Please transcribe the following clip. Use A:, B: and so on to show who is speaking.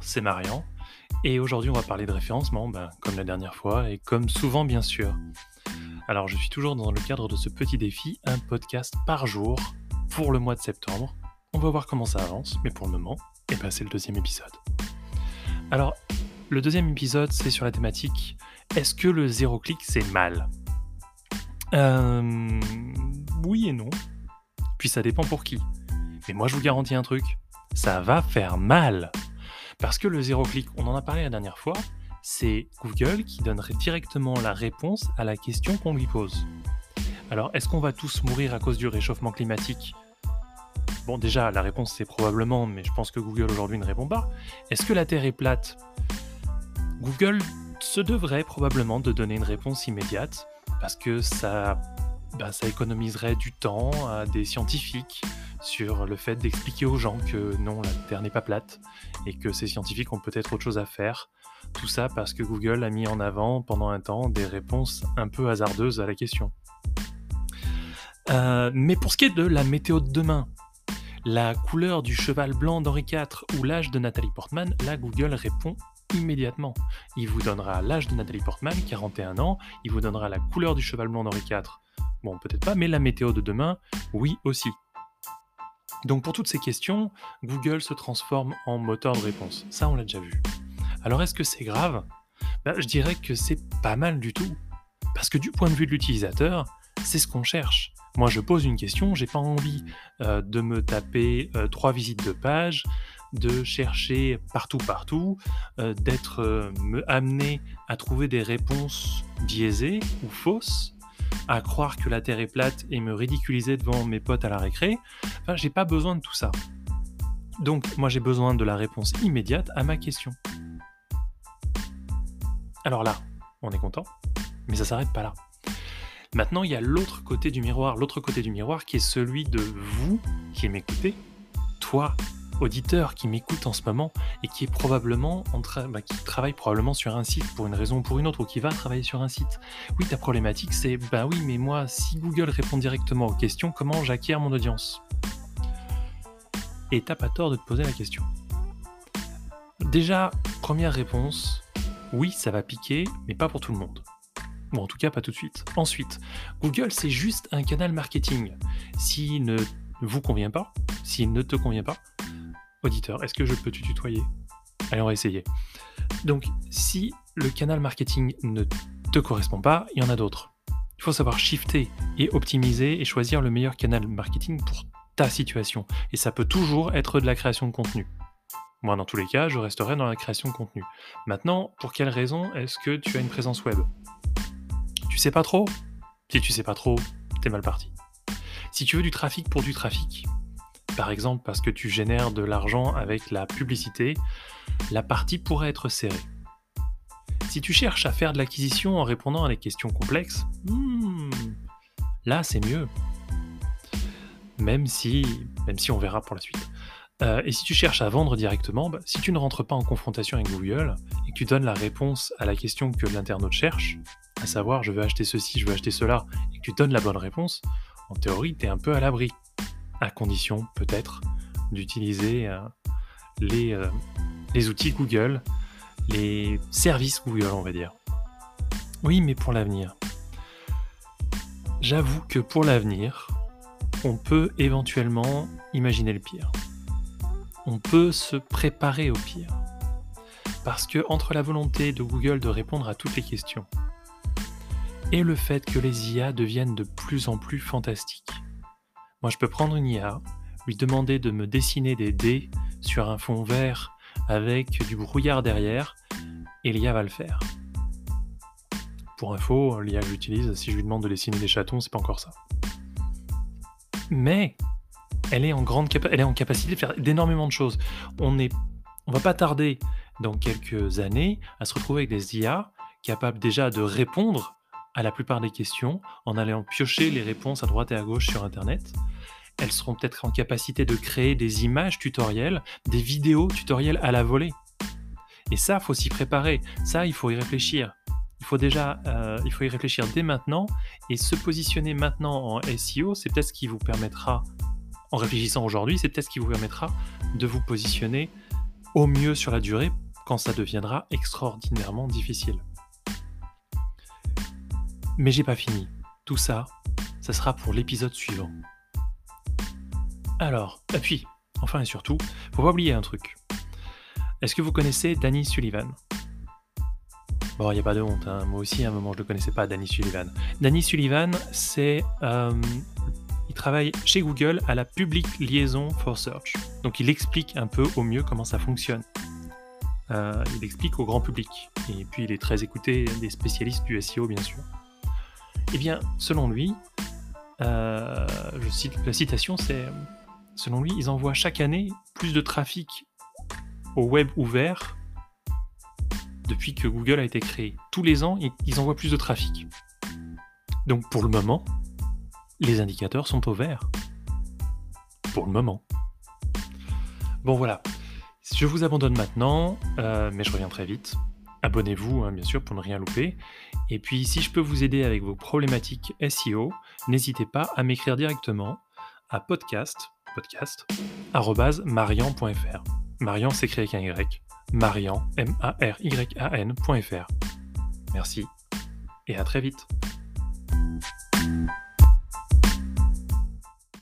A: C'est Marian. Et aujourd'hui, on va parler de référencement, ben, comme la dernière fois et comme souvent, bien sûr. Alors, je suis toujours dans le cadre de ce petit défi, un podcast par jour pour le mois de septembre. On va voir comment ça avance, mais pour le moment, eh ben, c'est le deuxième épisode. Alors, le deuxième épisode, c'est sur la thématique est-ce que le zéro clic, c'est mal? Euh, Oui et non. Puis ça dépend pour qui. Mais moi, je vous garantis un truc ça va faire mal. Parce que le zéro clic, on en a parlé la dernière fois, c'est Google qui donnerait directement la réponse à la question qu'on lui pose. Alors, est-ce qu'on va tous mourir à cause du réchauffement climatique? Bon, déjà, la réponse c'est probablement, mais je pense que Google aujourd'hui ne répond pas. Est-ce que la Terre est plate? Google se devrait probablement de donner une réponse immédiate, parce que ça, bah, ça économiserait du temps à des scientifiques sur le fait d'expliquer aux gens que non, la Terre n'est pas plate et que ces scientifiques ont peut-être autre chose à faire. Tout ça parce que Google a mis en avant pendant un temps des réponses un peu hasardeuses à la question. Euh, mais pour ce qui est de la météo de demain, la couleur du cheval blanc d'Henri IV ou l'âge de Nathalie Portman, là Google répond immédiatement. Il vous donnera l'âge de Nathalie Portman, 41 ans, il vous donnera la couleur du cheval blanc d'Henri IV, bon peut-être pas, mais la météo de demain, oui aussi. Donc pour toutes ces questions, Google se transforme en moteur de réponse. Ça, on l'a déjà vu. Alors est-ce que c'est grave? Ben, Je dirais que c'est pas mal du tout. Parce que du point de vue de l'utilisateur, c'est ce qu'on cherche. Moi, je pose une question, j'ai pas envie euh, de me taper euh, trois visites de page, de chercher partout, partout, euh, d'être amené à trouver des réponses biaisées ou fausses à croire que la Terre est plate et me ridiculiser devant mes potes à la récré. J'ai pas besoin de tout ça. Donc, moi, j'ai besoin de la réponse immédiate à ma question. Alors là, on est content, mais ça s'arrête pas là. Maintenant, il y a l'autre côté du miroir, l'autre côté du miroir qui est celui de vous qui m'écoutez, toi auditeur qui m'écoute en ce moment et qui est probablement bah, qui travaille probablement sur un site pour une raison ou pour une autre, ou qui va travailler sur un site. Oui, ta problématique, c'est bah oui, mais moi, si Google répond directement aux questions, comment j'acquiers mon audience? Et t'as pas tort de te poser la question. Déjà, première réponse, oui, ça va piquer, mais pas pour tout le monde. Bon, en tout cas, pas tout de suite. Ensuite, Google, c'est juste un canal marketing. S'il ne vous convient pas, s'il ne te convient pas, auditeur, est-ce que je peux te tutoyer? Allez, on va essayer. Donc, si le canal marketing ne te correspond pas, il y en a d'autres. Il faut savoir shifter et optimiser et choisir le meilleur canal marketing pour ta situation. Et ça peut toujours être de la création de contenu. Moi, dans tous les cas, je resterai dans la création de contenu. Maintenant, pour quelle raison est-ce que tu as une présence web? Tu sais pas trop? Si tu sais pas trop, t'es mal parti. Si tu veux du trafic pour du trafic, par exemple parce que tu génères de l'argent avec la publicité, la partie pourrait être serrée. Si tu cherches à faire de l'acquisition en répondant à des questions complexes, hmm, là c'est mieux. Même si, même si on verra pour la suite. Euh, et si tu cherches à vendre directement, bah, si tu ne rentres pas en confrontation avec Google et que tu donnes la réponse à la question que l'internaute cherche, à savoir je veux acheter ceci, je veux acheter cela, et que tu donnes la bonne réponse, en théorie, tu es un peu à l'abri à condition peut-être d'utiliser euh, les, euh, les outils Google, les services Google, on va dire. Oui, mais pour l'avenir. J'avoue que pour l'avenir, on peut éventuellement imaginer le pire. On peut se préparer au pire. Parce que entre la volonté de Google de répondre à toutes les questions et le fait que les IA deviennent de plus en plus fantastiques, moi, je peux prendre une IA, lui demander de me dessiner des dés sur un fond vert avec du brouillard derrière, et l'IA va le faire. Pour info, l'IA que j'utilise, si je lui demande de dessiner des chatons, c'est pas encore ça. Mais elle est en grande elle est en capacité de faire d'énormément de choses. On est, on va pas tarder dans quelques années à se retrouver avec des IA capables déjà de répondre à la plupart des questions en allant piocher les réponses à droite et à gauche sur Internet. Elles seront peut-être en capacité de créer des images tutoriels, des vidéos tutoriels à la volée. Et ça, faut s'y préparer. Ça, il faut y réfléchir. Il faut déjà, euh, il faut y réfléchir dès maintenant et se positionner maintenant en SEO. C'est peut-être ce qui vous permettra, en réfléchissant aujourd'hui, c'est peut-être ce qui vous permettra de vous positionner au mieux sur la durée quand ça deviendra extraordinairement difficile. Mais j'ai pas fini. Tout ça, ça sera pour l'épisode suivant. Alors, puis, enfin et surtout, faut pas oublier un truc. Est-ce que vous connaissez Danny Sullivan? Bon, il n'y a pas de honte, hein. moi aussi à un moment je ne connaissais pas, Danny Sullivan. Danny Sullivan, c'est. Euh, il travaille chez Google à la Public Liaison for Search. Donc il explique un peu au mieux comment ça fonctionne. Euh, il explique au grand public. Et puis il est très écouté des spécialistes du SEO, bien sûr. Eh bien, selon lui, euh, je cite la citation, c'est selon lui, ils envoient chaque année plus de trafic au web ouvert depuis que Google a été créé. Tous les ans, ils envoient plus de trafic. Donc pour le moment, les indicateurs sont au vert. Pour le moment. Bon voilà, je vous abandonne maintenant, euh, mais je reviens très vite. Abonnez-vous, hein, bien sûr, pour ne rien louper. Et puis, si je peux vous aider avec vos problématiques SEO, n'hésitez pas à m'écrire directement à podcast, podcast, marian.fr. Marian s'écrit avec un Y. Marian, M-A-R-Y-A-N.fr. Merci et à très vite.